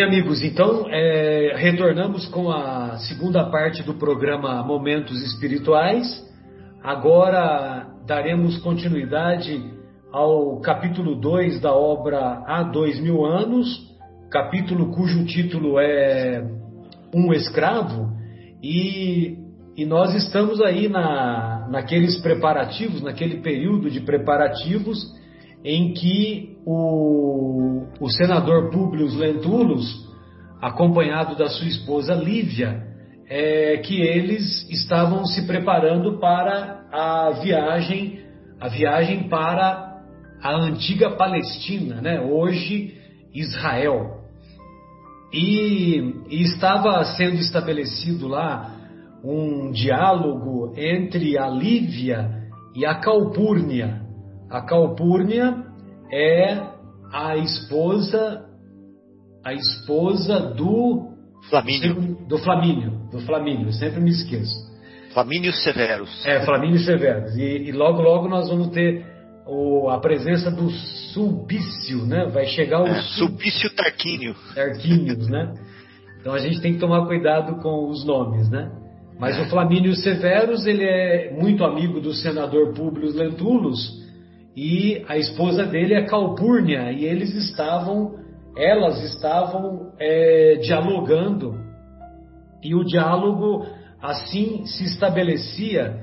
Bem, amigos, então é, retornamos com a segunda parte do programa Momentos Espirituais. Agora daremos continuidade ao capítulo 2 da obra Há Dois Mil Anos, capítulo cujo título é Um Escravo, e, e nós estamos aí na, naqueles preparativos, naquele período de preparativos em que o, o senador Publio Lentulus, acompanhado da sua esposa Lívia, é, que eles estavam se preparando para a viagem, a viagem para a antiga Palestina, né? hoje Israel. E, e estava sendo estabelecido lá um diálogo entre a Lívia e a Calpurnia, a Calpurnia é a esposa a esposa do Flamínio. Do Flamínio, do Flamínio, eu sempre me esqueço. Flamínio Severus. É, Flamínio Severus. E, e logo, logo nós vamos ter o, a presença do Sulpício, né? Vai chegar o é, Sulpício Tarquínio. Tarquínios, né? Então a gente tem que tomar cuidado com os nomes, né? Mas o Flamínio Severus, ele é muito amigo do senador Públio Lentulus, e a esposa dele é Calpurnia, e eles estavam, elas estavam é, dialogando, e o diálogo assim se estabelecia,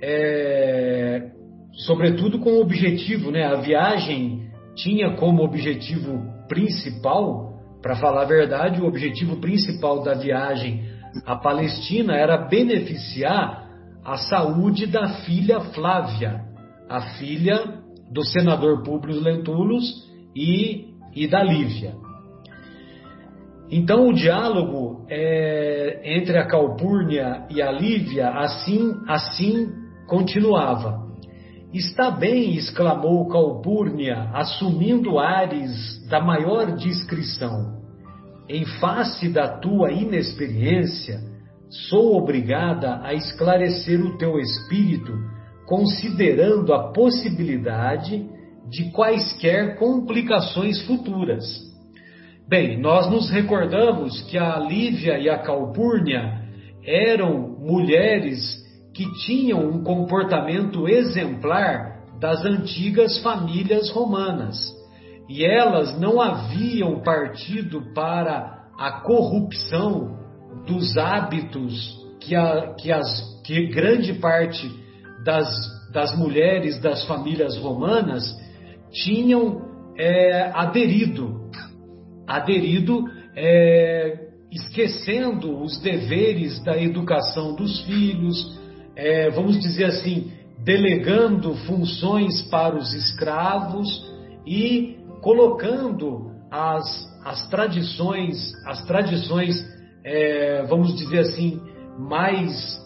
é, sobretudo com o objetivo, né? A viagem tinha como objetivo principal, para falar a verdade, o objetivo principal da viagem à Palestina era beneficiar a saúde da filha Flávia, a filha do senador Públio Lentulus e, e da Lívia. Então o diálogo é, entre a Calpurnia e a Lívia assim, assim continuava. Está bem, exclamou Calpurnia, assumindo ares da maior discrição. Em face da tua inexperiência, sou obrigada a esclarecer o teu espírito considerando a possibilidade de quaisquer complicações futuras. Bem, nós nos recordamos que a Lívia e a Calpurnia eram mulheres que tinham um comportamento exemplar das antigas famílias romanas. E elas não haviam partido para a corrupção dos hábitos que, a, que, as, que grande parte das, das mulheres das famílias romanas tinham é, aderido, aderido, é, esquecendo os deveres da educação dos filhos, é, vamos dizer assim, delegando funções para os escravos e colocando as, as tradições, as tradições, é, vamos dizer assim, mais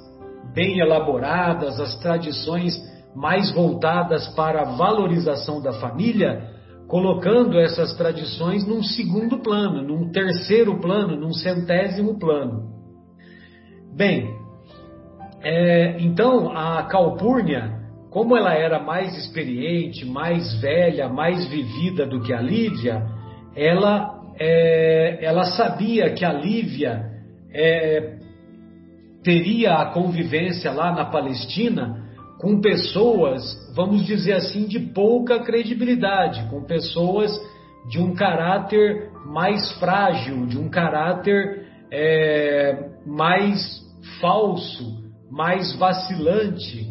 bem elaboradas, as tradições mais voltadas para a valorização da família, colocando essas tradições num segundo plano, num terceiro plano, num centésimo plano. Bem, é, então a Calpurnia, como ela era mais experiente, mais velha, mais vivida do que a Lívia, ela, é, ela sabia que a Lívia é, teria a convivência lá na Palestina com pessoas, vamos dizer assim, de pouca credibilidade, com pessoas de um caráter mais frágil, de um caráter é, mais falso, mais vacilante.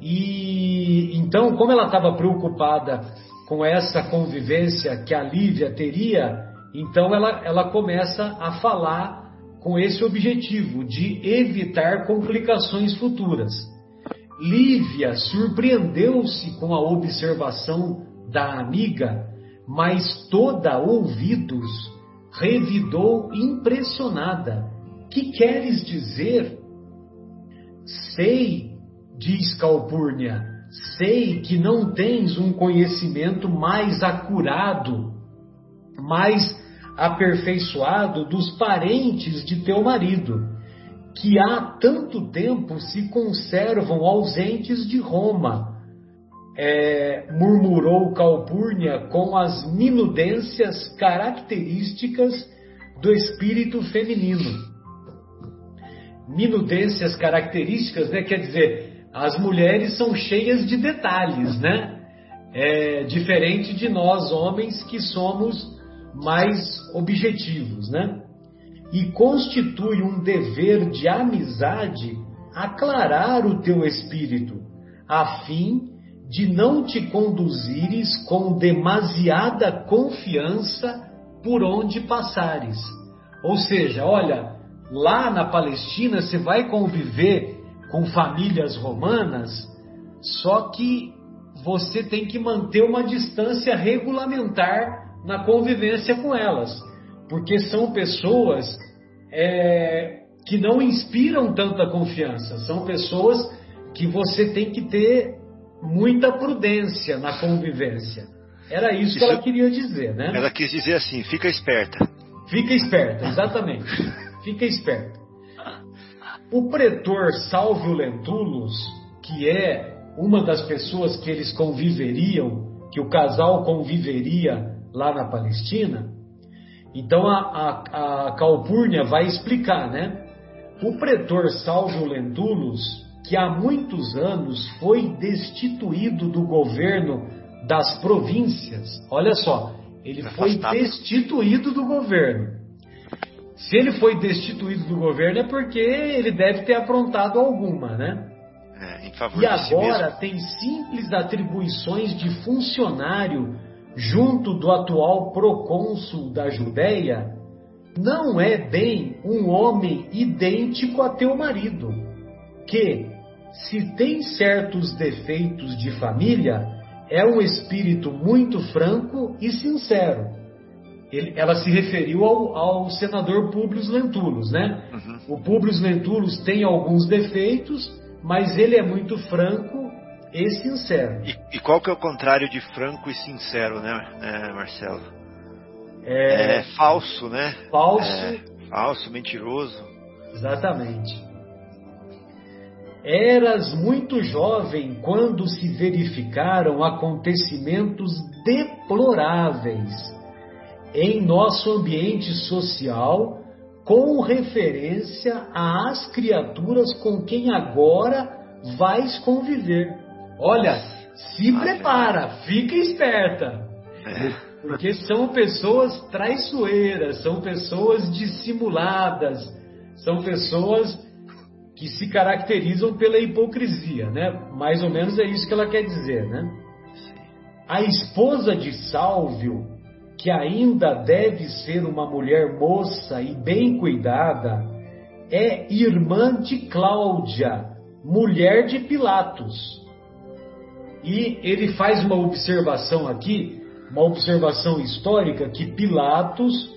E então, como ela estava preocupada com essa convivência que a Lívia teria, então ela, ela começa a falar com esse objetivo de evitar complicações futuras. Lívia surpreendeu-se com a observação da amiga, mas toda ouvidos, revidou impressionada. Que queres dizer? Sei, diz Calpurnia, sei que não tens um conhecimento mais acurado, mais aperfeiçoado dos parentes de teu marido, que há tanto tempo se conservam ausentes de Roma. É, murmurou Calpurnia com as minudências características do espírito feminino. Minudências características, né? Quer dizer, as mulheres são cheias de detalhes, né? É, diferente de nós homens que somos mais objetivos, né? E constitui um dever de amizade aclarar o teu espírito, a fim de não te conduzires com demasiada confiança por onde passares. Ou seja, olha, lá na Palestina você vai conviver com famílias romanas, só que você tem que manter uma distância regulamentar na convivência com elas, porque são pessoas é, que não inspiram tanta confiança, são pessoas que você tem que ter muita prudência na convivência. Era isso, isso que ela queria dizer, né? Ela quis dizer assim: fica esperta. Fica esperta, exatamente. fica esperta. O pretor Salvio Lentulus, que é uma das pessoas que eles conviveriam, que o casal conviveria lá na Palestina, então a, a, a Calpurnia vai explicar, né? O pretor Salvio Lentulus, que há muitos anos foi destituído do governo das províncias, olha só, ele foi destituído do governo. Se ele foi destituído do governo é porque ele deve ter aprontado alguma, né? É, e agora si tem simples atribuições de funcionário junto do atual procônsul da Judéia, não é bem um homem idêntico a teu marido, que, se tem certos defeitos de família, é um espírito muito franco e sincero. Ele, ela se referiu ao, ao, senador Publius Lentulus, né? Uhum. O Publius Lentulus tem alguns defeitos, mas ele é muito franco e sincero. E, e, qual que é o contrário de franco e sincero, né, é, Marcelo? É... é... falso, né? Falso. É, falso, mentiroso. Exatamente. Eras muito jovem quando se verificaram acontecimentos deploráveis em nosso ambiente social com referência às criaturas com quem agora vais conviver. Olha, se prepara, fica esperta. É. Porque são pessoas traiçoeiras, são pessoas dissimuladas, são pessoas que se caracterizam pela hipocrisia, né? Mais ou menos é isso que ela quer dizer, né? A esposa de Sálvio, que ainda deve ser uma mulher moça e bem cuidada, é irmã de Cláudia, mulher de Pilatos. E ele faz uma observação aqui, uma observação histórica, que Pilatos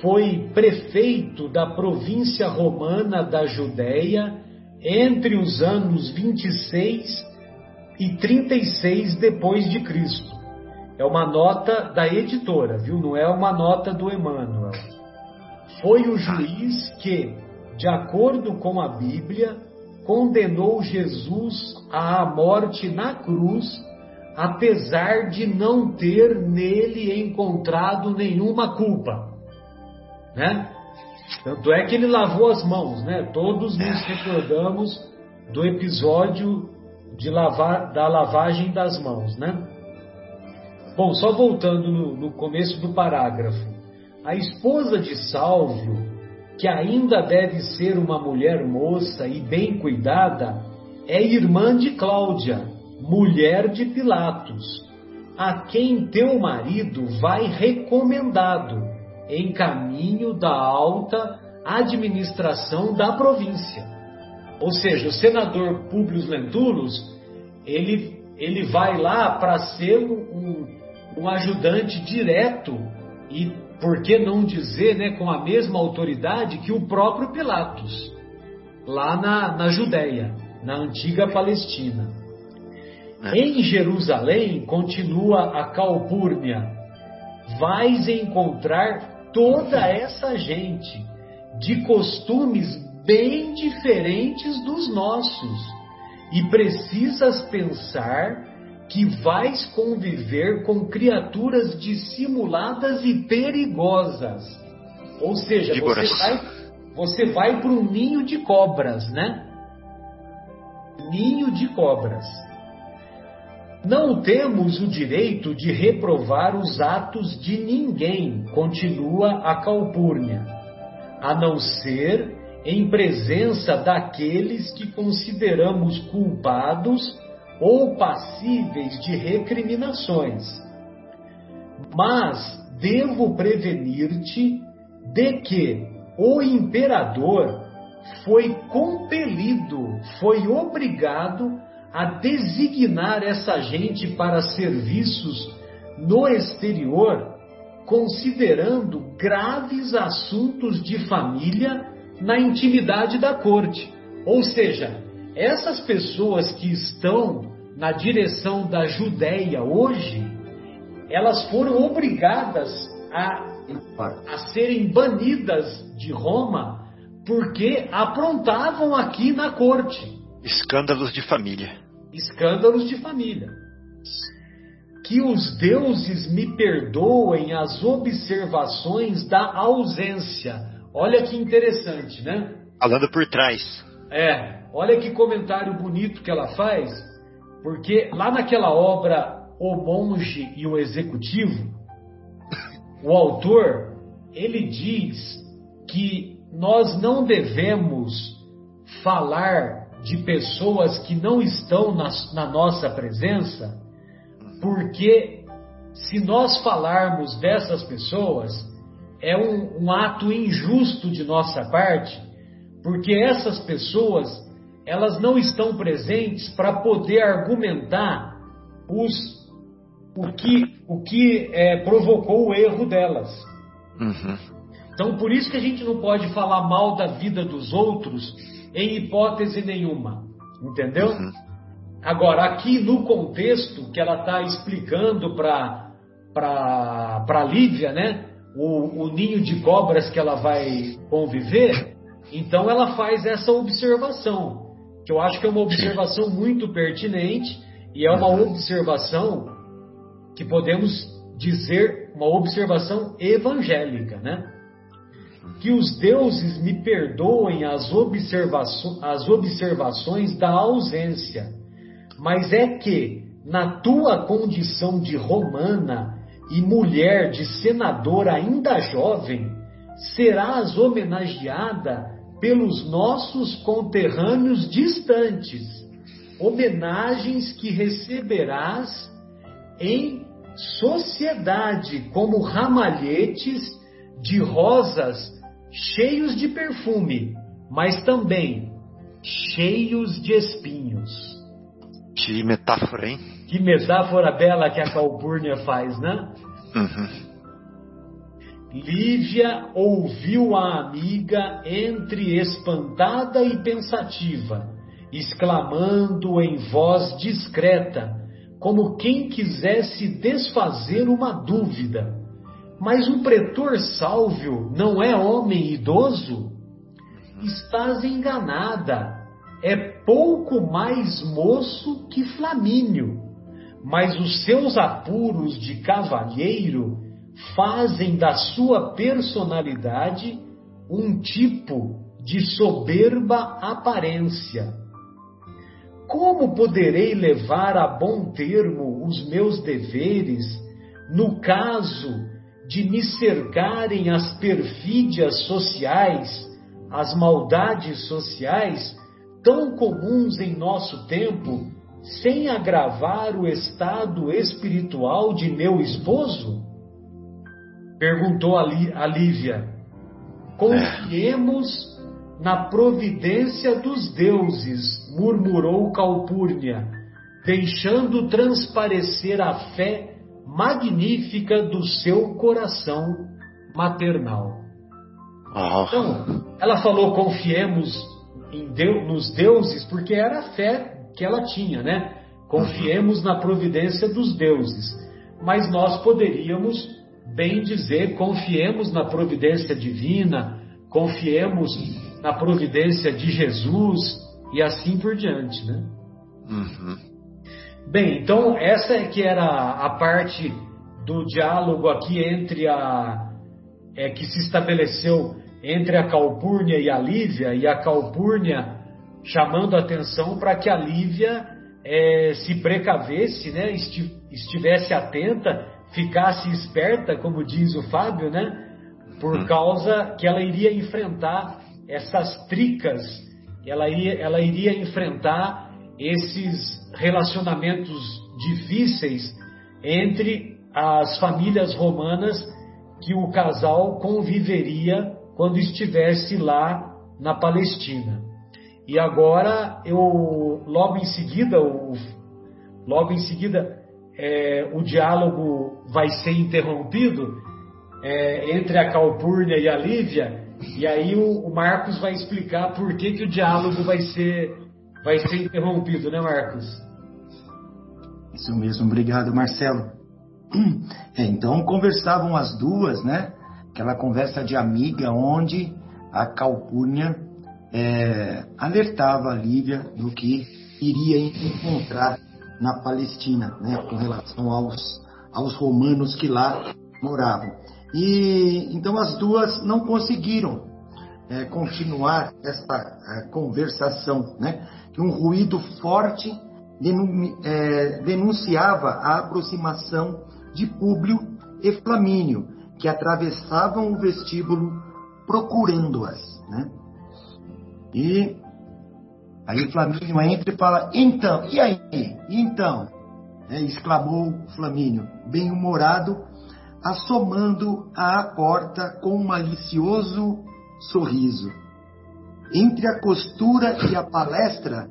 foi prefeito da província romana da Judéia entre os anos 26 e 36 depois de Cristo. É uma nota da editora, viu? Não é uma nota do Emmanuel. Foi o juiz que, de acordo com a Bíblia, condenou Jesus à morte na cruz, apesar de não ter nele encontrado nenhuma culpa. Né? Tanto é que ele lavou as mãos, né? Todos nos recordamos do episódio de lavar, da lavagem das mãos, né? Bom, só voltando no, no começo do parágrafo. A esposa de Sálvio que ainda deve ser uma mulher moça e bem cuidada, é irmã de Cláudia, mulher de Pilatos, a quem teu marido vai recomendado em caminho da alta administração da província. Ou seja, o senador Públio Lentulus, ele, ele vai lá para ser um, um ajudante direto e por que não dizer né, com a mesma autoridade que o próprio Pilatos, lá na, na Judéia, na antiga Palestina. É. Em Jerusalém, continua a Calpurnia, vais encontrar toda essa gente de costumes bem diferentes dos nossos, e precisas pensar que vais conviver com criaturas dissimuladas e perigosas. Ou seja, você vai, você vai para um ninho de cobras, né? Ninho de cobras. Não temos o direito de reprovar os atos de ninguém, continua a Calpurnia, a não ser em presença daqueles que consideramos culpados ou passíveis de recriminações. Mas devo prevenir-te de que o imperador foi compelido, foi obrigado a designar essa gente para serviços no exterior, considerando graves assuntos de família na intimidade da corte. Ou seja, essas pessoas que estão na direção da Judéia hoje, elas foram obrigadas a, a serem banidas de Roma porque aprontavam aqui na corte. Escândalos de família. Escândalos de família. Que os deuses me perdoem as observações da ausência. Olha que interessante, né? Falando por trás. É, olha que comentário bonito que ela faz, porque lá naquela obra O Monge e o Executivo, o autor, ele diz que nós não devemos falar de pessoas que não estão na, na nossa presença, porque se nós falarmos dessas pessoas, é um, um ato injusto de nossa parte, porque essas pessoas elas não estão presentes para poder argumentar os, o que, o que é, provocou o erro delas. Uhum. Então, por isso que a gente não pode falar mal da vida dos outros em hipótese nenhuma. Entendeu? Uhum. Agora, aqui no contexto que ela está explicando para para Lívia, né? O, o ninho de cobras que ela vai conviver, então ela faz essa observação, que eu acho que é uma observação muito pertinente e é uma uhum. observação que podemos dizer uma observação evangélica, né? que os deuses me perdoem as, observaço as observações da ausência, mas é que, na tua condição de romana e mulher de senador ainda jovem, serás homenageada pelos nossos conterrâneos distantes, homenagens que receberás em sociedade como ramalhetes de rosas cheios de perfume, mas também cheios de espinhos. Que metáfora, hein? Que metáfora bela que a Calpurnia faz, né? Uhum. Lívia ouviu a amiga entre espantada e pensativa, exclamando em voz discreta, como quem quisesse desfazer uma dúvida. Mas o pretor Sálvio não é homem idoso? Estás enganada. É pouco mais moço que Flamínio. Mas os seus apuros de cavalheiro fazem da sua personalidade um tipo de soberba aparência. Como poderei levar a bom termo os meus deveres no caso de me cercarem as perfídias sociais, as maldades sociais, tão comuns em nosso tempo, sem agravar o estado espiritual de meu esposo? Perguntou a Lívia. Confiemos na providência dos deuses, murmurou Calpurnia, deixando transparecer a fé magnífica do seu coração maternal. Oh. Então, ela falou confiemos Deus, nos deuses porque era a fé que ela tinha, né? Confiemos na providência dos deuses. Mas nós poderíamos bem dizer confiemos na providência divina, confiemos na providência de Jesus e assim por diante, né? Uhum. Bem, então essa é que era a parte do diálogo aqui entre a é, que se estabeleceu entre a Calpurnia e a Lívia, e a Calpurnia chamando a atenção para que a Lívia é, se precavesse, né, estivesse atenta, ficasse esperta, como diz o Fábio, né, por uhum. causa que ela iria enfrentar essas tricas, ela iria, ela iria enfrentar esses relacionamentos difíceis entre as famílias romanas que o casal conviveria quando estivesse lá na Palestina. E agora eu logo em seguida o, logo em seguida é, o diálogo vai ser interrompido é, entre a Calpurnia e a Lívia e aí o, o, Marcos vai explicar por que, que o diálogo vai ser vai ser interrompido, né, Marcos? Isso mesmo, obrigado, Marcelo. É, então conversavam as duas, né? Aquela conversa de amiga onde a Calpurnia é, alertava a Lívia do que iria encontrar na Palestina, né? Com relação aos, aos romanos que lá moravam. E então as duas não conseguiram é, continuar essa é, conversação, né? Que um ruído forte é, denunciava a aproximação de Públio e Flamínio, que atravessavam o vestíbulo procurando-as. Né? E aí Flamínio entra e fala: Então, e aí? Então? É, exclamou Flamínio, bem-humorado, assomando à porta com um malicioso sorriso. Entre a costura e a palestra,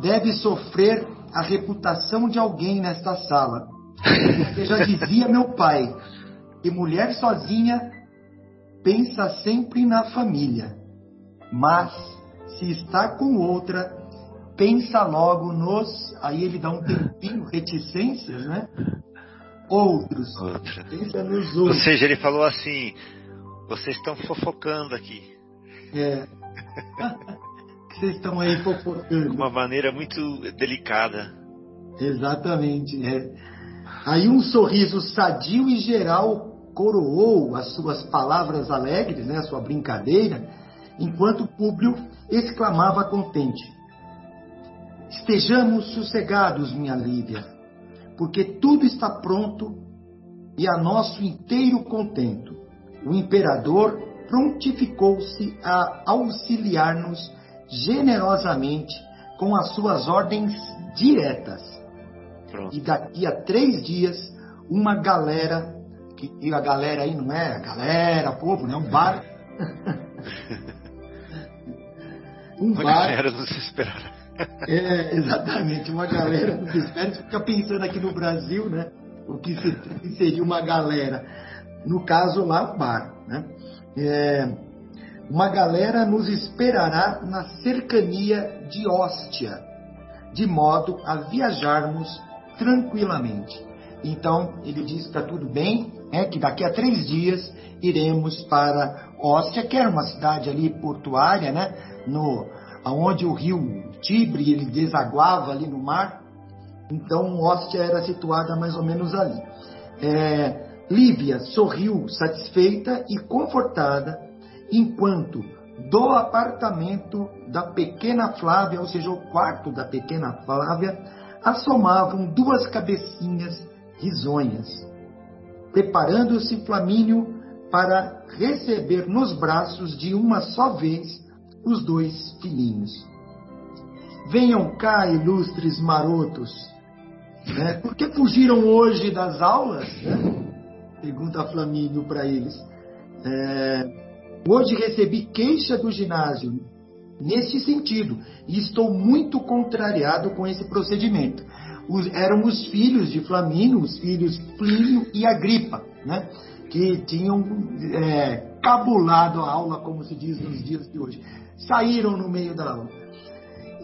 deve sofrer a reputação de alguém nesta sala. Porque já dizia meu pai que mulher sozinha pensa sempre na família, mas se está com outra, pensa logo nos. Aí ele dá um tempinho, reticências, né? Outros. Outra. Pensa nos outros. Ou seja, ele falou assim: vocês estão fofocando aqui. É. vocês estão aí fofocando. De uma maneira muito delicada. Exatamente. É. Aí um sorriso sadio e geral coroou as suas palavras alegres, né, a sua brincadeira, enquanto Públio exclamava contente: Estejamos sossegados, minha Lívia, porque tudo está pronto e a nosso inteiro contento. O imperador prontificou-se a auxiliar-nos generosamente com as suas ordens diretas. Pronto. E daqui a três dias, uma galera, que, e a galera aí não é a galera, povo, né? Um bar. um uma bar. galera nos espera. é, exatamente, uma galera nos espera. Você fica pensando aqui no Brasil, né? O que seria uma galera. No caso lá, um bar, né? É, uma galera nos esperará na cercania de Hóstia, de modo a viajarmos tranquilamente. Então, ele diz que está tudo bem, é que daqui a três dias iremos para Hóstia, que era uma cidade ali portuária, né? No, onde o rio Tibre ele desaguava ali no mar. Então, Hóstia era situada mais ou menos ali. É, Lívia sorriu satisfeita e confortada enquanto do apartamento da pequena Flávia, ou seja, o quarto da pequena Flávia, assomavam duas cabecinhas risonhas. Preparando-se Flamínio para receber nos braços de uma só vez os dois filhinhos. Venham cá, ilustres marotos. Né? Por que fugiram hoje das aulas? Né? Pergunta Flamínio para eles. É, Hoje recebi queixa do ginásio nesse sentido e estou muito contrariado com esse procedimento. Os, eram os filhos de Flamínio, os filhos Plínio e Agripa, né? que tinham é, cabulado a aula, como se diz nos dias de hoje. Saíram no meio da aula.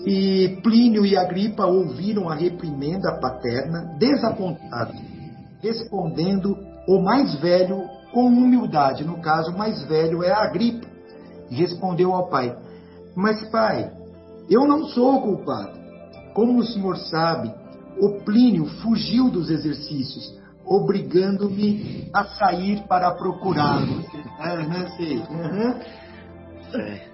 E Plínio e Agripa ouviram a reprimenda paterna, desapontados, respondendo o mais velho com humildade. No caso, o mais velho é Agripa. Respondeu ao pai: Mas, pai, eu não sou culpado. Como o senhor sabe, o Plínio fugiu dos exercícios, obrigando-me a sair para procurá-lo. Né, sei. Uhum.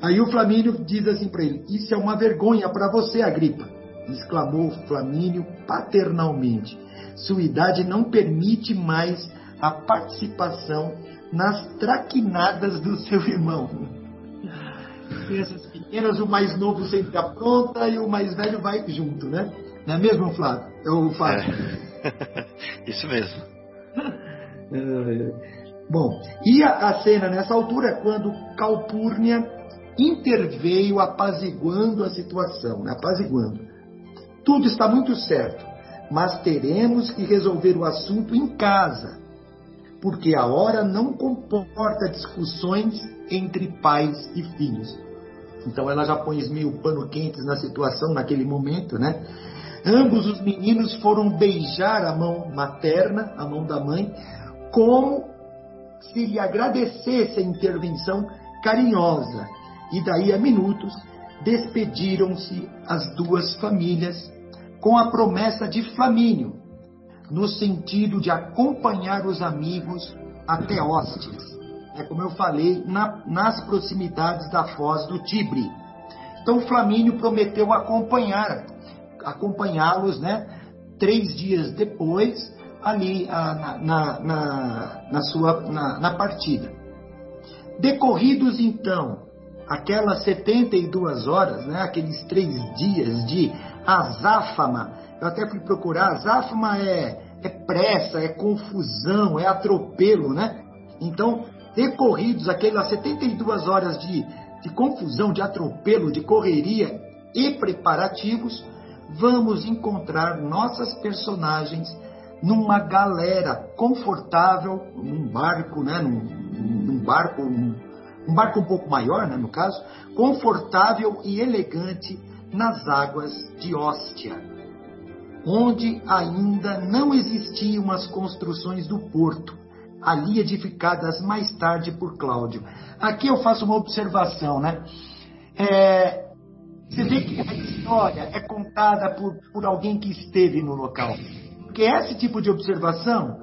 Aí o Flamínio diz assim para ele: Isso é uma vergonha para você, Agripa, exclamou Flamínio paternalmente. Sua idade não permite mais a participação nas traquinadas do seu irmão. Crianças pequenas, o mais novo sempre apronta e o mais velho vai junto, né? Não é mesmo, Flávio? Eu faço. É. Isso mesmo. Bom, e a, a cena nessa altura é quando Calpurnia interveio apaziguando a situação, né? apaziguando. Tudo está muito certo, mas teremos que resolver o assunto em casa, porque a hora não comporta discussões entre pais e filhos. Então ela já põe meio pano quentes na situação naquele momento, né? Ambos os meninos foram beijar a mão materna, a mão da mãe, como se lhe agradecesse a intervenção carinhosa. E daí a minutos despediram-se as duas famílias com a promessa de Flamínio, no sentido de acompanhar os amigos até Hóstis. É como eu falei, na, nas proximidades da foz do Tibre. Então Flamínio prometeu acompanhar, acompanhá-los, né? Três dias depois, ali na, na, na, na sua na, na partida. Decorridos então aquelas 72 horas, né, aqueles três dias de azáfama, eu até fui procurar, azáfama é, é pressa, é confusão, é atropelo, né? Então, decorridos aquelas 72 horas de, de confusão, de atropelo, de correria e preparativos, vamos encontrar nossas personagens numa galera confortável, num barco, né, num, num barco, um, um, barco um pouco maior, né, no caso, confortável e elegante nas águas de Hóstia, onde ainda não existiam as construções do porto, ali edificadas mais tarde por Cláudio. Aqui eu faço uma observação, né? É, você vê que a história é contada por, por alguém que esteve no local. Porque esse tipo de observação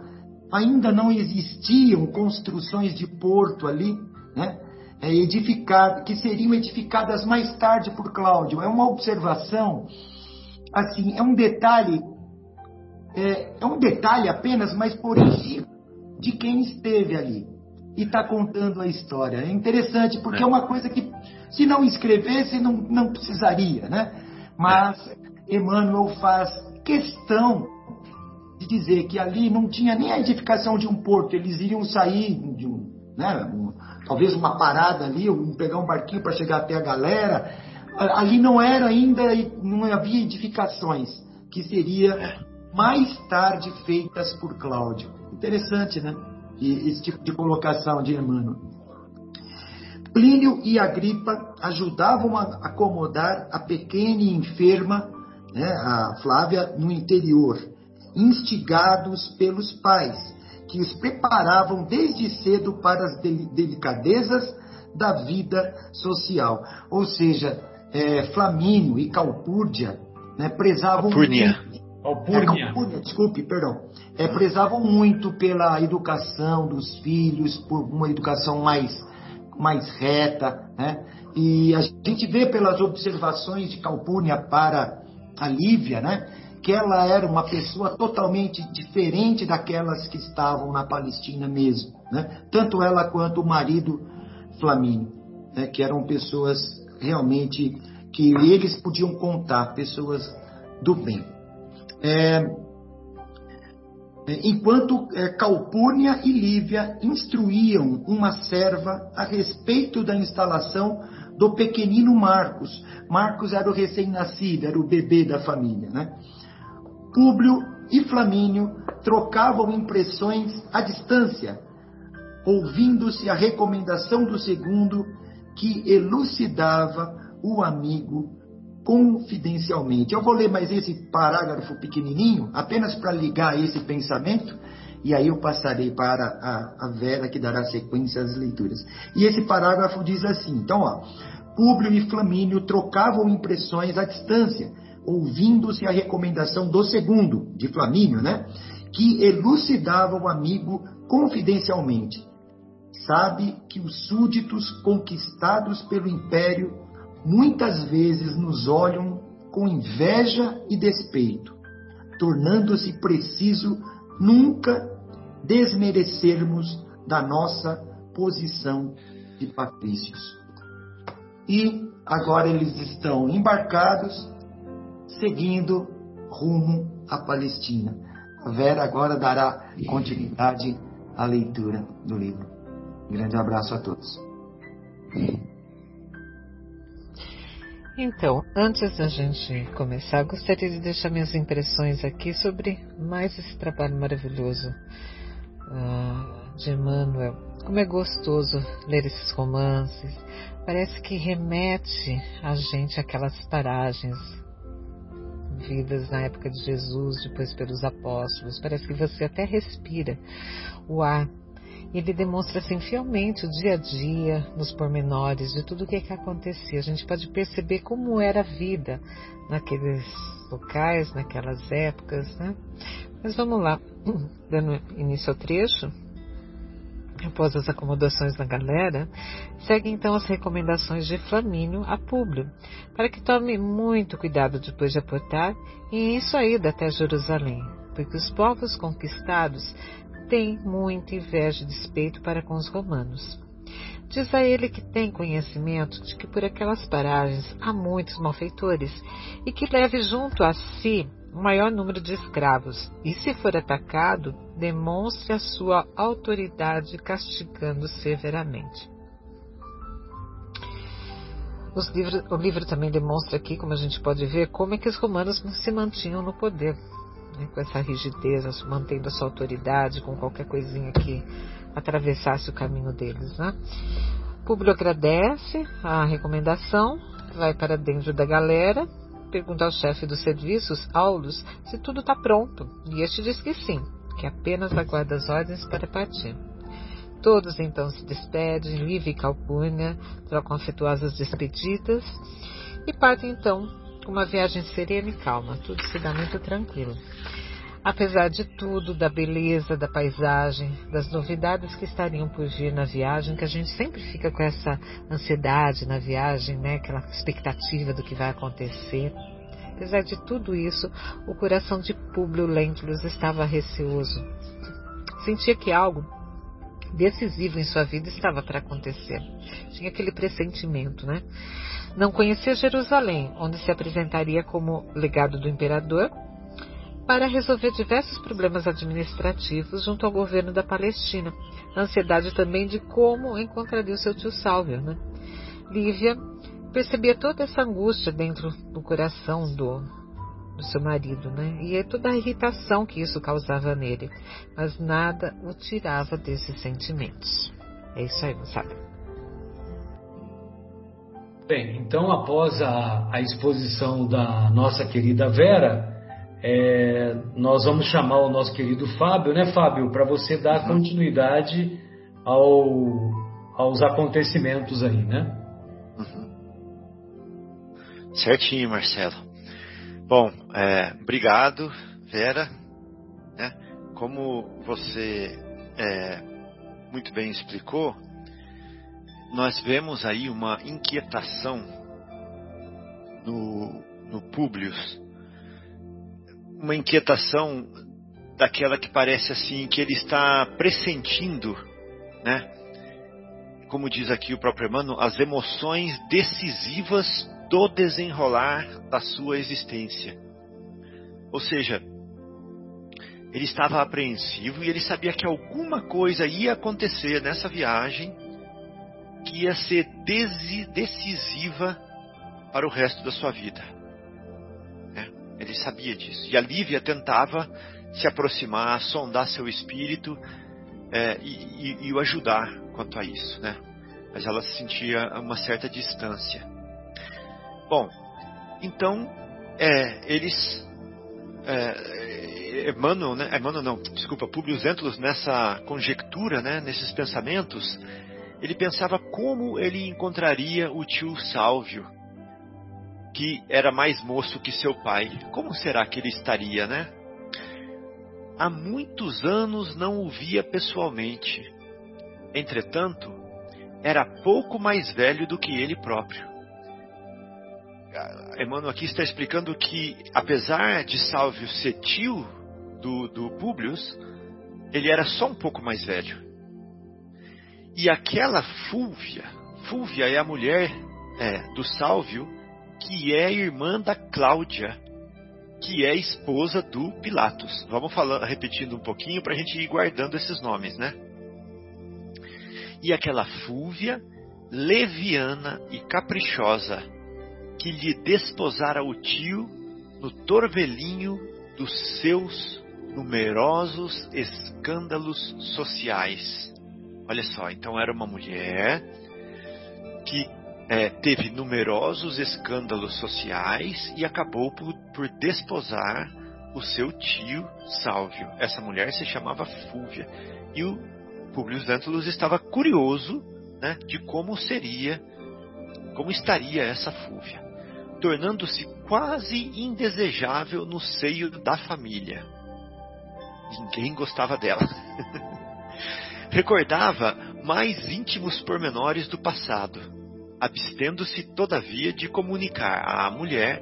ainda não existiam construções de porto ali, né? É, edificado, que seriam edificadas mais tarde por Cláudio. É uma observação, assim, é um detalhe, é, é um detalhe apenas, mas por de quem esteve ali e está contando a história. É interessante, porque é. é. uma coisa que, se não escrevesse, não, não precisaria, né? Mas Emmanuel faz questão dizer que ali não tinha nem a edificação de um porto, eles iriam sair de um, né, um, talvez uma parada ali, ou pegar um barquinho para chegar até a galera. Ali não era ainda, não havia edificações, que seria mais tarde feitas por Cláudio. Interessante, né? Esse tipo de colocação de Emmanuel. Plínio e Agripa ajudavam a acomodar a pequena e enferma, né, a Flávia, no interior instigados pelos pais, que os preparavam desde cedo para as delicadezas da vida social. Ou seja, é, Flamínio e Calpurnia né, prezavam Calpurnia. Calpurnia. É, Calpurnia, desculpe, perdão. É, prezavam muito pela educação dos filhos, por uma educação mais, mais reta, né? E a gente vê pelas observações de Calpurnia para a Lívia, né? Que ela era uma pessoa totalmente diferente daquelas que estavam na Palestina mesmo, né? Tanto ela quanto o marido Flamínio, né? que eram pessoas realmente que eles podiam contar, pessoas do bem. É, enquanto é, Calpurnia e Lívia instruíam uma serva a respeito da instalação do pequenino Marcos. Marcos era o recém-nascido, era o bebê da família, né? Públio e Flamínio trocavam impressões à distância, ouvindo-se a recomendação do segundo que elucidava o amigo confidencialmente. Eu vou ler mais esse parágrafo pequenininho, apenas para ligar esse pensamento, e aí eu passarei para a, a Vera que dará sequência às leituras. E esse parágrafo diz assim: então, ó, Públio e Flamínio trocavam impressões à distância ouvindo-se a recomendação do segundo, de Flamínio, né? que elucidava o amigo confidencialmente. Sabe que os súditos conquistados pelo império muitas vezes nos olham com inveja e despeito, tornando-se preciso nunca desmerecermos da nossa posição de patrícios. E agora eles estão embarcados, seguindo rumo à Palestina. A Vera agora dará continuidade à leitura do livro. Um grande abraço a todos. Então, antes da gente começar, gostaria de deixar minhas impressões aqui sobre mais esse trabalho maravilhoso uh, de Emmanuel. Como é gostoso ler esses romances. Parece que remete a gente àquelas paragens vidas na época de Jesus, depois pelos apóstolos. Parece que você até respira o ar ele demonstra assim fielmente o dia a dia, nos pormenores de tudo o que, que acontecia. A gente pode perceber como era a vida naqueles locais, naquelas épocas, né? Mas vamos lá, dando início ao trecho. Após as acomodações da galera, segue então as recomendações de Flamínio a Públio, para que tome muito cuidado depois de aportar e em sua ida até Jerusalém, porque os povos conquistados tem muita inveja e despeito para com os romanos. Diz a ele que tem conhecimento de que por aquelas paragens há muitos malfeitores e que leve junto a si o maior número de escravos, e se for atacado, demonstre a sua autoridade castigando severamente. Livros, o livro também demonstra aqui, como a gente pode ver, como é que os romanos se mantinham no poder né, com essa rigidez, mantendo a sua autoridade, com qualquer coisinha que atravessasse o caminho deles. Né? Públio agradece a recomendação, vai para dentro da galera, pergunta ao chefe dos serviços, Aulus, se tudo está pronto, e este diz que sim, que apenas aguarda as ordens para partir. Todos então se despedem, Livre e Calpurnia trocam afetuosas despedidas e partem então uma viagem serena e calma, tudo se dá muito tranquilo. Apesar de tudo, da beleza da paisagem, das novidades que estariam por vir na viagem, que a gente sempre fica com essa ansiedade na viagem, né? Aquela expectativa do que vai acontecer. Apesar de tudo isso, o coração de Públio Lentulus estava receoso. Sentia que algo decisivo em sua vida estava para acontecer. Tinha aquele pressentimento, né? Não conhecia Jerusalém, onde se apresentaria como legado do imperador para resolver diversos problemas administrativos junto ao governo da Palestina. A ansiedade também de como encontraria o seu tio Sálvio. Né? Lívia percebia toda essa angústia dentro do coração do, do seu marido, né? E é toda a irritação que isso causava nele. Mas nada o tirava desses sentimentos. É isso aí, moçada. Bem, então após a, a exposição da nossa querida Vera, é, nós vamos chamar o nosso querido Fábio, né, Fábio, para você dar continuidade ao, aos acontecimentos aí, né? Uhum. Certinho, Marcelo. Bom, é, obrigado, Vera. Né? Como você é, muito bem explicou, nós vemos aí uma inquietação no, no Publius, uma inquietação daquela que parece assim que ele está pressentindo, né? Como diz aqui o próprio Emmanuel, as emoções decisivas do desenrolar da sua existência. Ou seja, ele estava apreensivo e ele sabia que alguma coisa ia acontecer nessa viagem que ia ser decisiva para o resto da sua vida. Ele sabia disso. E a Lívia tentava se aproximar, sondar seu espírito é, e, e, e, o ajudar quanto a isso, né? Mas ela sentia uma certa distância. Bom, então é, eles é, Emmanuel, né? Emmanuel não, desculpa, Publius Lentulus nessa conjectura, né? Nesses pensamentos, ele pensava como ele encontraria o tio Sálvio, que era mais moço que seu pai. Como será que ele estaria, né? Há muitos anos não o via pessoalmente. Entretanto, era pouco mais velho do que ele próprio. Emmanuel aqui está explicando que, apesar de Sálvio ser tio do, do Publius, ele era só um pouco mais velho. E aquela Fúvia, Fúvia é a mulher é, do Sálvio, que é irmã da Cláudia, que é esposa do Pilatos. Vamos falando, repetindo um pouquinho para a gente ir guardando esses nomes, né? E aquela Fúvia, leviana e caprichosa, que lhe desposara o tio no torvelinho dos seus numerosos escândalos sociais. Olha só, então era uma mulher que é, teve numerosos escândalos sociais e acabou por, por desposar o seu tio Sálvio. Essa mulher se chamava Fúvia. E o Publius Lentulus estava curioso né, de como seria, como estaria essa Fúvia, tornando-se quase indesejável no seio da família. Ninguém gostava dela. Recordava mais íntimos pormenores do passado, abstendo-se, todavia, de comunicar à mulher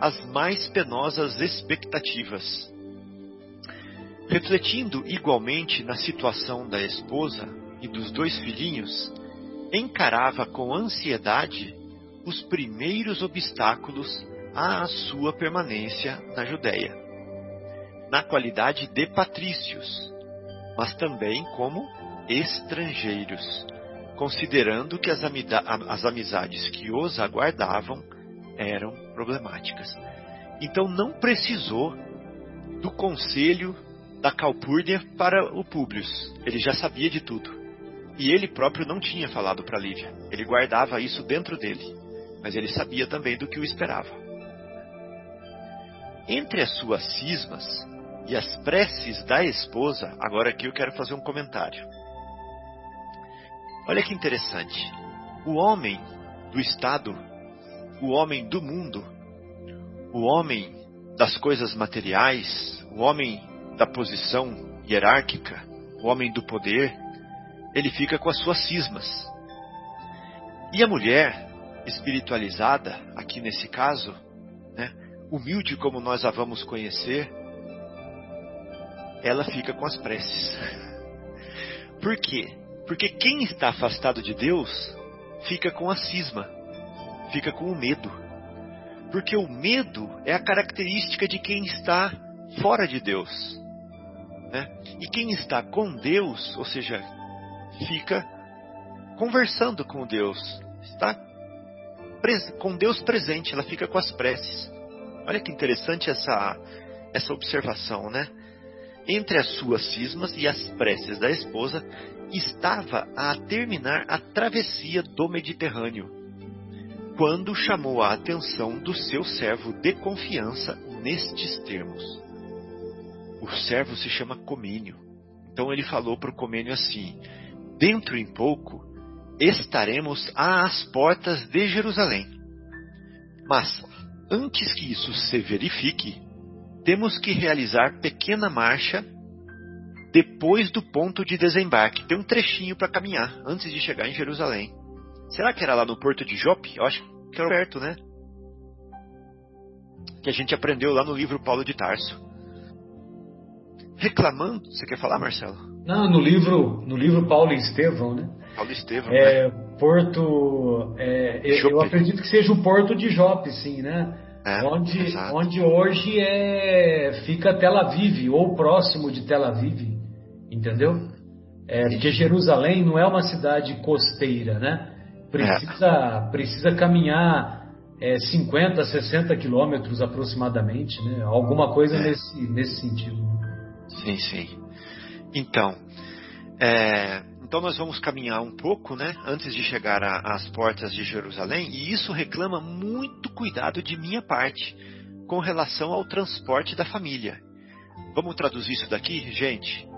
as mais penosas expectativas. Refletindo igualmente na situação da esposa e dos dois filhinhos, encarava com ansiedade os primeiros obstáculos à sua permanência na Judéia, na qualidade de patrícios, mas também como estrangeiros considerando que as, as amizades que os aguardavam eram problemáticas. Então não precisou do conselho da Calpurnia para o Públio. Ele já sabia de tudo. E ele próprio não tinha falado para Lívia. Ele guardava isso dentro dele. Mas ele sabia também do que o esperava. Entre as suas cismas e as preces da esposa, agora aqui eu quero fazer um comentário. Olha que interessante. O homem do Estado, o homem do mundo, o homem das coisas materiais, o homem da posição hierárquica, o homem do poder, ele fica com as suas cismas. E a mulher espiritualizada, aqui nesse caso, né, humilde como nós a vamos conhecer, ela fica com as preces. Por quê? Porque quem está afastado de Deus fica com a cisma, fica com o medo. Porque o medo é a característica de quem está fora de Deus. Né? E quem está com Deus, ou seja, fica conversando com Deus, está com Deus presente, ela fica com as preces. Olha que interessante essa, essa observação, né? Entre as suas cismas e as preces da esposa estava a terminar a travessia do Mediterrâneo, quando chamou a atenção do seu servo de confiança nestes termos. O servo se chama Comênio. Então ele falou para o Comênio assim: Dentro em pouco estaremos às portas de Jerusalém. Mas, antes que isso se verifique, temos que realizar pequena marcha depois do ponto de desembarque. Tem um trechinho para caminhar antes de chegar em Jerusalém. Será que era lá no porto de Jope? Eu acho que era perto, né? Que a gente aprendeu lá no livro Paulo de Tarso. Reclamando, você quer falar, Marcelo? Não, no livro, no livro Paulo e Estevão, né? Paulo e Estevão, é, né? Porto, é, eu acredito que seja o porto de Jope, sim, né? É, onde, onde hoje é, fica Tel Aviv, ou próximo de Tel Aviv. Entendeu? É, porque Jerusalém não é uma cidade costeira, né? Precisa, é. precisa caminhar é, 50, 60 quilômetros aproximadamente, né? Alguma coisa é. nesse, nesse sentido. Sim, sim. Então, é, então nós vamos caminhar um pouco, né? Antes de chegar às portas de Jerusalém, e isso reclama muito cuidado de minha parte com relação ao transporte da família. Vamos traduzir isso daqui, gente?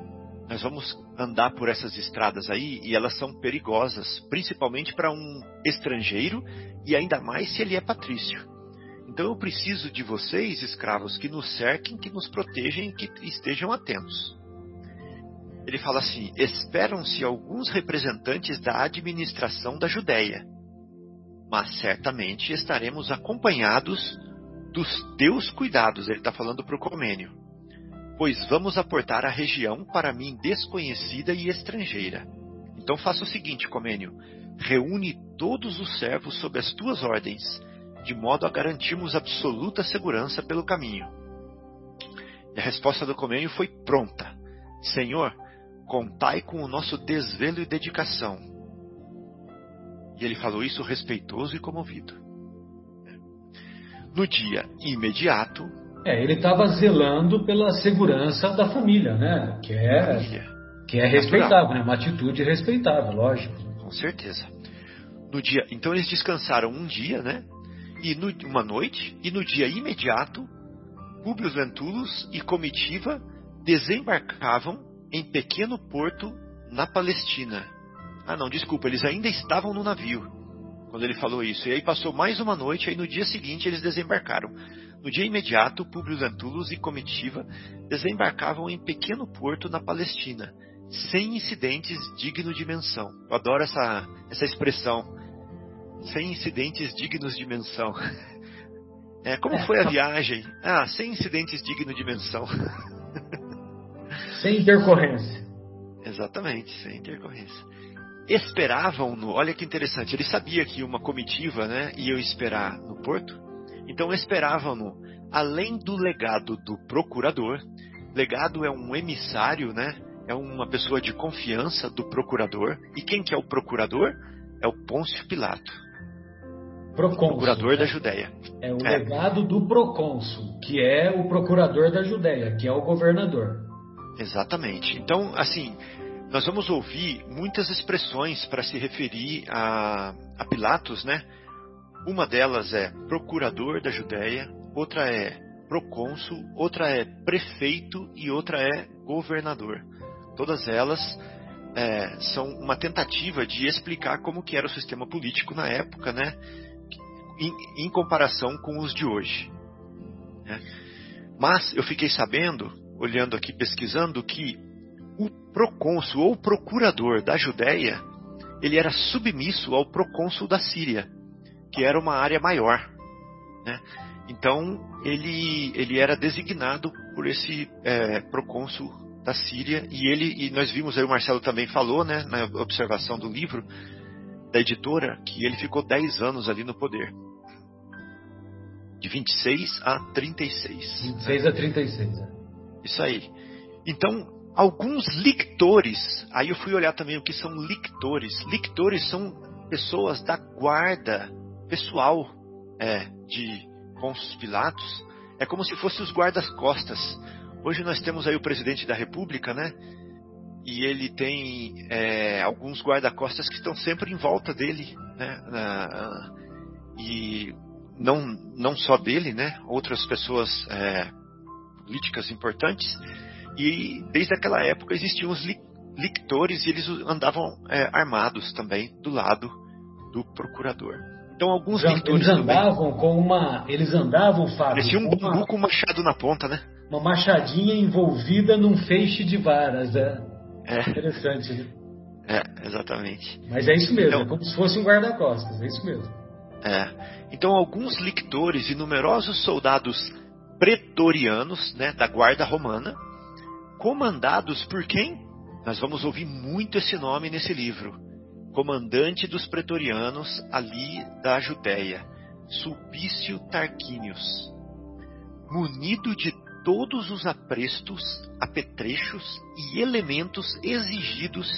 Nós vamos andar por essas estradas aí e elas são perigosas, principalmente para um estrangeiro e ainda mais se ele é patrício. Então eu preciso de vocês, escravos, que nos cerquem, que nos protejam, que estejam atentos. Ele fala assim: esperam-se alguns representantes da administração da Judéia, mas certamente estaremos acompanhados dos teus cuidados. Ele está falando para o Comênio. Pois vamos aportar a região para mim desconhecida e estrangeira. Então faça o seguinte, Comênio: reúne todos os servos sob as tuas ordens, de modo a garantirmos absoluta segurança pelo caminho. E a resposta do Comênio foi pronta: Senhor, contai com o nosso desvelo e dedicação. E ele falou isso respeitoso e comovido. No dia imediato. É, ele estava zelando pela segurança da família, né? Que é, família. Que é respeitável, né? Uma atitude respeitável, lógico. Com certeza. No dia, então eles descansaram um dia, né? E no, uma noite, e no dia imediato, Publius Lentulus e comitiva desembarcavam em pequeno porto na Palestina. Ah, não, desculpa, eles ainda estavam no navio quando ele falou isso. E aí passou mais uma noite, aí no dia seguinte eles desembarcaram. No dia imediato, Publio Lentulus e comitiva desembarcavam em pequeno porto na Palestina, sem incidentes dignos de menção. Eu adoro essa, essa expressão. Sem incidentes dignos de menção. É, como foi a viagem? Ah, sem incidentes dignos de menção. Sem intercorrência. Exatamente, sem intercorrência. Esperavam-no, olha que interessante, ele sabia que uma comitiva né, ia esperar no porto, então esperavam-no, além do legado do procurador, legado é um emissário, né, é uma pessoa de confiança do procurador, e quem que é o procurador? É o Pôncio Pilato. Procônsul, procurador né? da Judéia. É o é. legado do procônsul, que é o procurador da Judéia, que é o governador. Exatamente. Então, assim, nós vamos ouvir muitas expressões para se referir a, a Pilatos, né? Uma delas é procurador da Judéia, outra é procônsul, outra é prefeito e outra é governador. Todas elas é, são uma tentativa de explicar como que era o sistema político na época, né? Em, em comparação com os de hoje. Né? Mas eu fiquei sabendo olhando aqui, pesquisando, que o procônsul ou procurador da Judéia, ele era submisso ao procônsul da Síria, que era uma área maior. Né? Então, ele, ele era designado por esse é, procônsul da Síria, e ele, e nós vimos aí, o Marcelo também falou, né, na observação do livro da editora, que ele ficou 10 anos ali no poder. De 26 a 36. 26 a 36, é. Isso aí. Então, alguns lictores, aí eu fui olhar também o que são lictores. Lictores são pessoas da guarda pessoal é, de Pôncio Pilatos. É como se fossem os guardas-costas. Hoje nós temos aí o presidente da República, né? E ele tem é, alguns guarda-costas que estão sempre em volta dele, né? Na, e não, não só dele, né? Outras pessoas é, políticas importantes, e desde aquela época existiam os lictores e eles andavam é, armados também do lado do procurador. Então alguns Já, lictores eles andavam também, com uma, eles andavam, Fábio, parecia um bambu com um machado na ponta, né? Uma machadinha envolvida num feixe de varas, é, é. interessante, né? É, exatamente. Mas é isso mesmo, então, é como se fosse um guarda-costas, é isso mesmo. É. Então alguns lictores e numerosos soldados pretorianos, né, da guarda romana, comandados por quem? Nós vamos ouvir muito esse nome nesse livro. Comandante dos pretorianos ali da Judéia, Sulpício Tarquínios, munido de todos os aprestos, apetrechos e elementos exigidos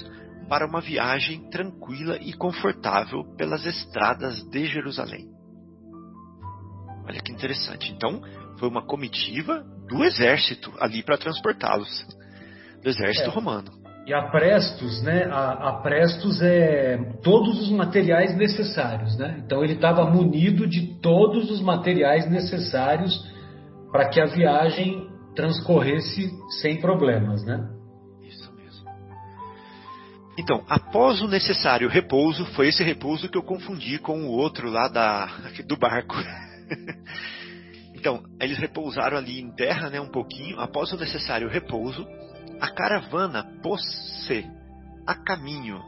para uma viagem tranquila e confortável pelas estradas de Jerusalém. Olha que interessante. Então, foi uma comitiva do exército ali para transportá-los, do exército é. romano. E a Prestos, né? A, a, Prestos é todos os materiais necessários, né? Então ele estava munido de todos os materiais necessários para que a viagem transcorresse sem problemas, né? Isso mesmo. Então, após o necessário repouso, foi esse repouso que eu confundi com o outro lá da, do barco. Então, eles repousaram ali em terra, né, um pouquinho. Após o necessário repouso, a caravana pôs-se a caminho,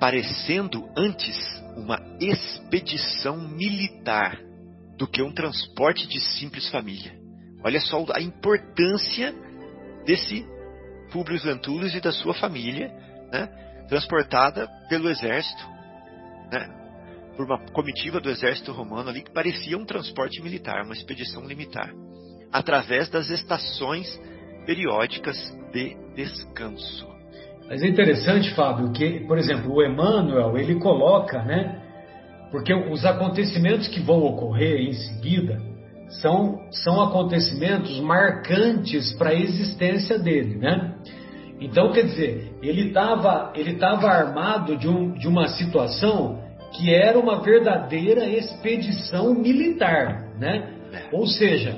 parecendo antes uma expedição militar do que um transporte de simples família. Olha só a importância desse Publius Lentulus e da sua família, né, transportada pelo exército, né, por uma comitiva do exército romano ali que parecia um transporte militar, uma expedição militar, através das estações periódicas de descanso. Mas é interessante, Fábio, que, por exemplo, o Emmanuel, ele coloca, né? Porque os acontecimentos que vão ocorrer em seguida são, são acontecimentos marcantes para a existência dele, né? Então, quer dizer, ele estava ele tava armado de, um, de uma situação que era uma verdadeira expedição militar, né? É. Ou seja,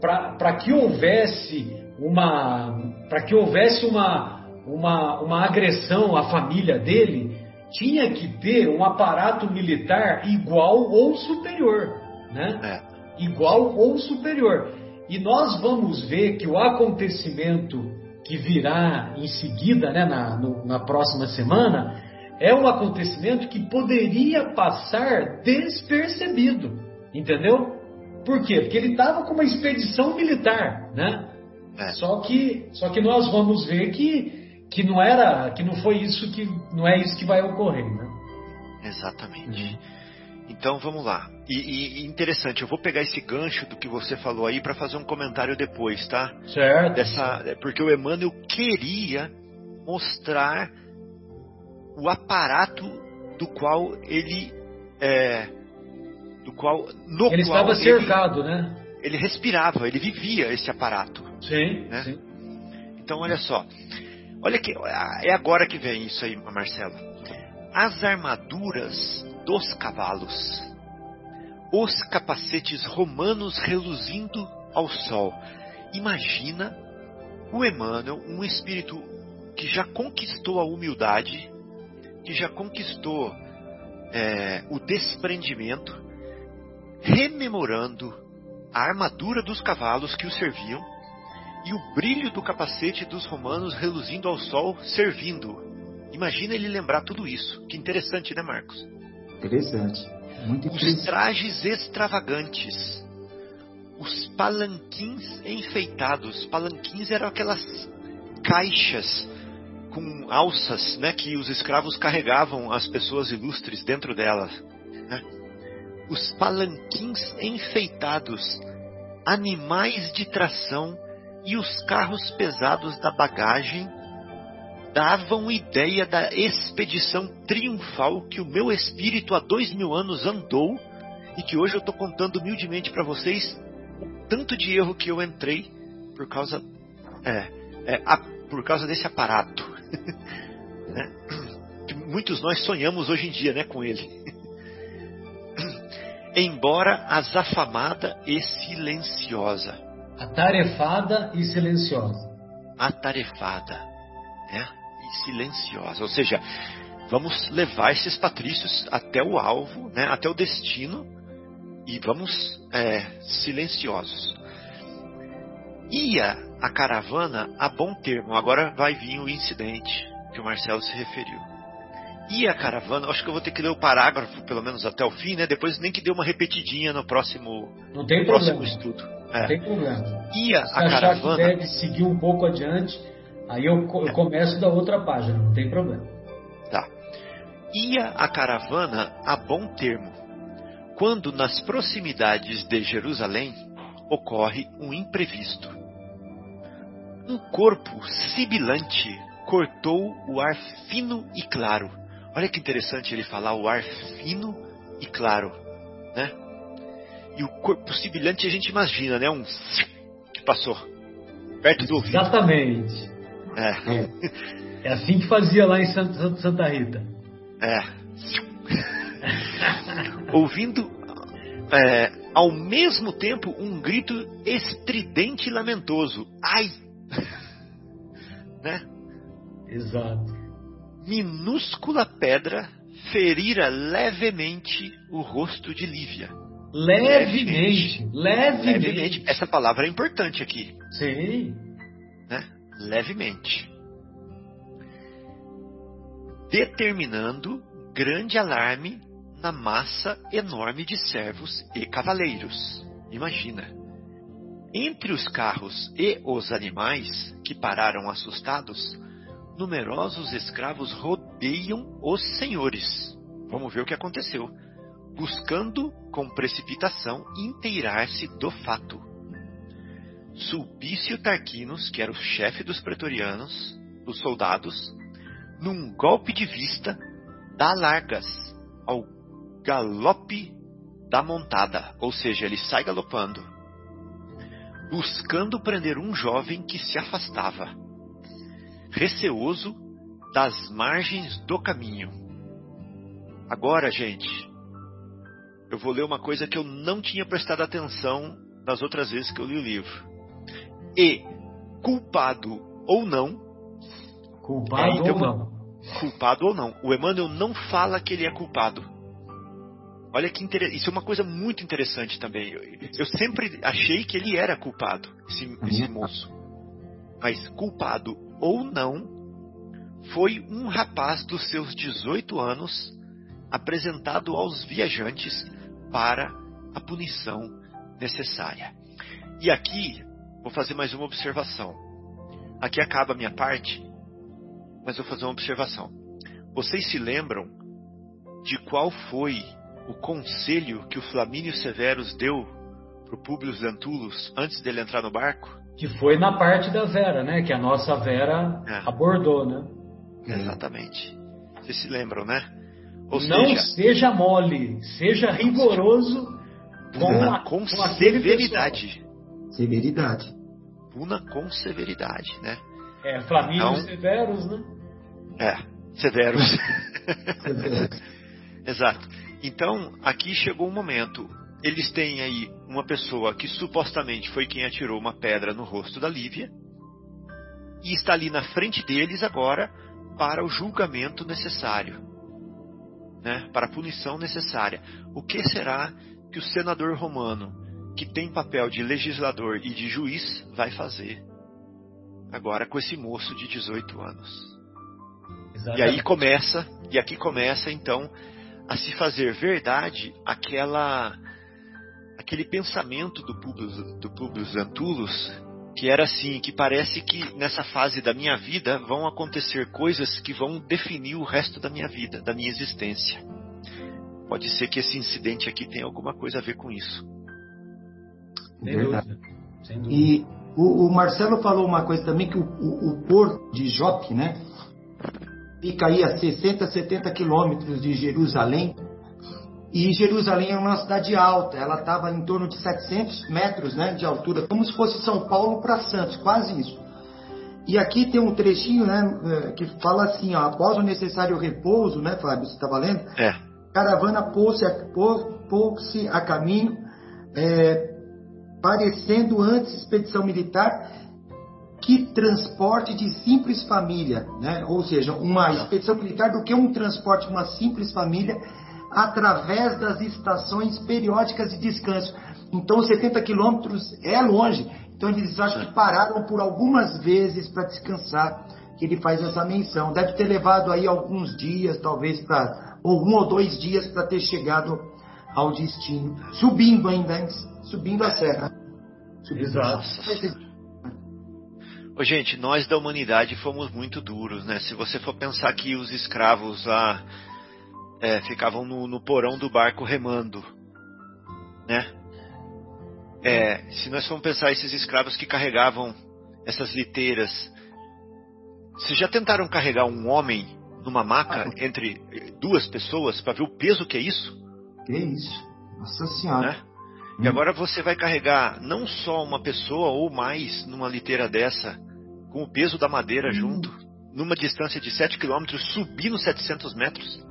para que houvesse uma para que houvesse uma, uma, uma agressão à família dele, tinha que ter um aparato militar igual ou superior, né? É. Igual ou superior. E nós vamos ver que o acontecimento que virá em seguida, né, na, no, na próxima semana, é um acontecimento que poderia passar despercebido, entendeu? Por quê? Porque ele estava com uma expedição militar, né? É. Só que, só que nós vamos ver que, que não era, que não foi isso que não é isso que vai ocorrer, né? Exatamente. Uhum. Então vamos lá. E, e, interessante, eu vou pegar esse gancho do que você falou aí para fazer um comentário depois, tá? Certo. Dessa, porque o Emmanuel queria mostrar o aparato do qual ele é, do qual no ele qual estava cercado, ele, né? Ele respirava, ele vivia esse aparato. Sim, né? sim. Então olha só, olha que é agora que vem isso aí, Marcelo. As armaduras dos cavalos, os capacetes romanos reluzindo ao sol. Imagina o Emmanuel, um espírito que já conquistou a humildade, que já conquistou é, o desprendimento, rememorando a armadura dos cavalos que o serviam e o brilho do capacete dos romanos reluzindo ao sol, servindo. Imagina ele lembrar tudo isso. Que interessante, né, Marcos? Interessante. Muito interessante. Os trajes extravagantes, os palanquins enfeitados. Palanquins eram aquelas caixas com alças, né, que os escravos carregavam as pessoas ilustres dentro delas. Né? Os palanquins enfeitados, animais de tração e os carros pesados da bagagem davam ideia da expedição triunfal que o meu espírito há dois mil anos andou e que hoje eu estou contando humildemente para vocês o tanto de erro que eu entrei por causa é, é, a, por causa desse aparato né? que muitos nós sonhamos hoje em dia né, com ele embora azafamada e silenciosa atarefada e silenciosa atarefada né? silenciosa. Ou seja, vamos levar esses patrícios até o alvo, né, até o destino, e vamos é, silenciosos. Ia a caravana a bom termo. Agora vai vir o incidente que o Marcelo se referiu. Ia a caravana, acho que eu vou ter que ler o parágrafo pelo menos até o fim, né? Depois nem que dê uma repetidinha no próximo, Não tem problema. próximo estudo. Não É. tem problema. Ia Se a achar caravana. que deve seguir um pouco adiante, aí eu, eu começo da outra página, não tem problema. Tá. Ia a caravana a bom termo, quando nas proximidades de Jerusalém ocorre um imprevisto. Um corpo sibilante cortou o ar fino e claro. Olha que interessante ele falar o ar fino e claro, né? E o corpo sibilante a gente imagina, né? Um que passou perto do ouvido. Exatamente. É. É assim que fazia lá em Santa, Santa Rita. É. Ouvindo é, ao mesmo tempo um grito estridente e lamentoso. Ai! né? Exato. Minúscula pedra ferira levemente o rosto de Lívia. Levemente. Levemente. Levemente. Essa palavra é importante aqui. Sim. Né? Levemente. Determinando grande alarme na massa enorme de servos e cavaleiros. Imagina. Entre os carros e os animais, que pararam assustados, numerosos escravos rodeiam os senhores. Vamos ver o que aconteceu. Buscando com precipitação inteirar-se do fato. Sulpício Tarquinos, que era o chefe dos pretorianos, dos soldados, num golpe de vista, dá largas ao galope da montada, ou seja, ele sai galopando, buscando prender um jovem que se afastava, receoso das margens do caminho. Agora, gente, eu vou ler uma coisa que eu não tinha prestado atenção das outras vezes que eu li o livro. E, culpado ou não, culpado é, ou não, culpado ou não, o Emmanuel não fala que ele é culpado. Olha que interessante. Isso é uma coisa muito interessante também. Eu, eu sempre achei que ele era culpado, esse, esse uhum. moço. Mas culpado ou não, foi um rapaz dos seus 18 anos apresentado aos viajantes para a punição necessária. E aqui vou fazer mais uma observação. Aqui acaba a minha parte, mas vou fazer uma observação. Vocês se lembram de qual foi o conselho que o Flamínio Severus deu para o Públio Lentulus antes dele entrar no barco? Que foi na parte da Vera, né? Que a nossa Vera é. abordou, né? Exatamente. Vocês se lembram, né? Ou Não seja, seja mole, seja rigoroso com, a, com, com severidade. Severidade. Puna com severidade, né? É, Flamínio então, Severus, né? É, Severus. Severus. Exato. Então, aqui chegou o um momento. Eles têm aí uma pessoa que supostamente foi quem atirou uma pedra no rosto da Lívia e está ali na frente deles agora para o julgamento necessário, né? para a punição necessária. O que será que o senador romano, que tem papel de legislador e de juiz, vai fazer agora com esse moço de 18 anos? Exatamente. E aí começa, e aqui começa então a se fazer verdade aquela aquele pensamento do Publius, do Publius Antulus que era assim, que parece que nessa fase da minha vida vão acontecer coisas que vão definir o resto da minha vida, da minha existência. Pode ser que esse incidente aqui tenha alguma coisa a ver com isso. Sem dúvida. Sem dúvida. E o, o, Marcelo falou uma coisa também que o, o, o porto de Jope, né? Fica aí a 60, 70 quilômetros de Jerusalém. E Jerusalém é uma cidade alta, ela estava em torno de 700 metros né, de altura, como se fosse São Paulo para Santos, quase isso. E aqui tem um trechinho né, é, que fala assim: ó, após o necessário repouso, né, Fábio? Você estava lendo? É. Caravana pôs-se a, a caminho, é, parecendo antes expedição militar, que transporte de simples família, né? ou seja, uma expedição militar do que um transporte de uma simples família através das estações periódicas de descanso. Então, 70 quilômetros é longe. Então, eles acham que pararam por algumas vezes para descansar, que ele faz essa menção. Deve ter levado aí alguns dias, talvez, para ou um ou dois dias para ter chegado ao destino. Subindo ainda, subindo a serra. Subindo Exato. Ô, gente, nós da humanidade fomos muito duros, né? Se você for pensar que os escravos lá é, ficavam no, no, porão do barco remando, né? É, se nós formos pensar esses escravos que carregavam essas liteiras, vocês já tentaram carregar um homem numa maca ah, entre duas pessoas para ver o peso que é isso? Que isso? Nossa Senhora. Né? E agora você vai carregar não só uma pessoa ou mais numa liteira dessa com o peso da madeira hum. junto, numa distância de 7 km, subir nos 700 metros.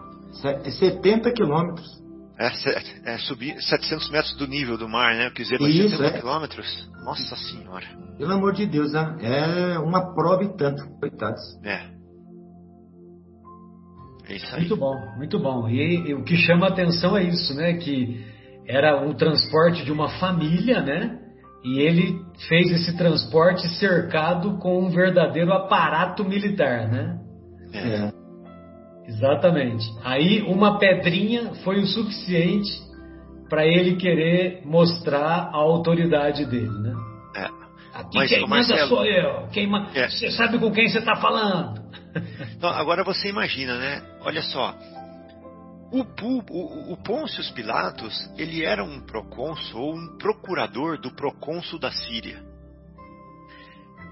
70 quilômetros. É, é, subir 700 metros do nível do mar, né? Quer dizer, Isso, 70 é. quilômetros. Nossa Senhora. Pelo amor de Deus, né? É uma prova e tanto, coitados. É. É isso aí. Muito bom, muito bom. E, e o que chama a atenção é isso, né? Que era um transporte de uma família, né? E ele fez esse transporte cercado com um verdadeiro aparato militar, né? É. Exatamente. Aí uma pedrinha foi o suficiente para ele querer mostrar a autoridade dele, né? É. Aqui Mas, quem ô, manda sou eu. Quem ma- É. Você sabe com quem você está falando? Então, agora você imagina, né? Olha só. O, o, o Pôncio Pilatos, ele era um procônsul ou um procurador do procônsul da Síria.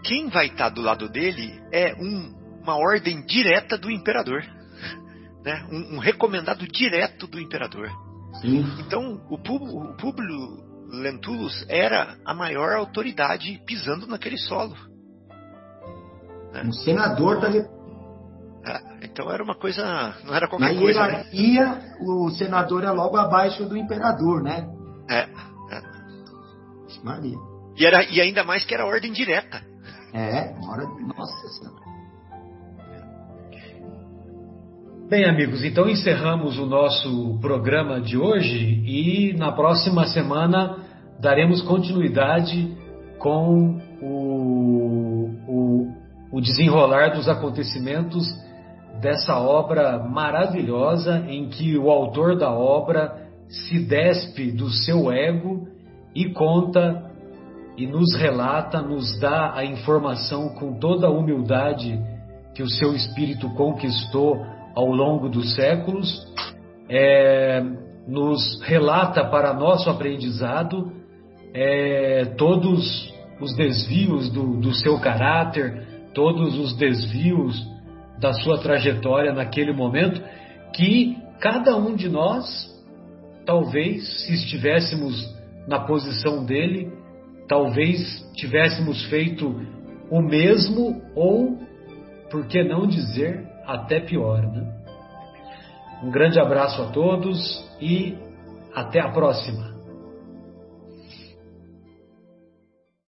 Quem vai estar do lado dele é um- uma ordem direta do imperador. Né? Um, um recomendado direto do imperador. Sim. Então, o, Públio Lentulus era a maior autoridade pisando naquele solo. Um senador da República. É, então era uma coisa, não era Na qualquer coisa. né? hierarquia, o senador é logo abaixo do imperador, né? É, Maria. E, era, e ainda mais que era ordem direta. É, hora. Nossa senhora. Bem, amigos, então encerramos o nosso programa de hoje e na próxima semana daremos continuidade com o, o, o desenrolar dos acontecimentos dessa obra maravilhosa em que o autor da obra se despe do seu ego e conta e nos relata, nos dá a informação com toda a humildade que o seu espírito conquistou ao longo dos séculos, é, nos relata para nosso aprendizado é, todos os desvios do, do seu caráter, todos os desvios da sua trajetória naquele momento, que cada um de nós, talvez, se estivéssemos na posição dele, talvez tivéssemos feito o mesmo ou, por que não dizer, até pior, né? Um grande abraço a todos e até a próxima.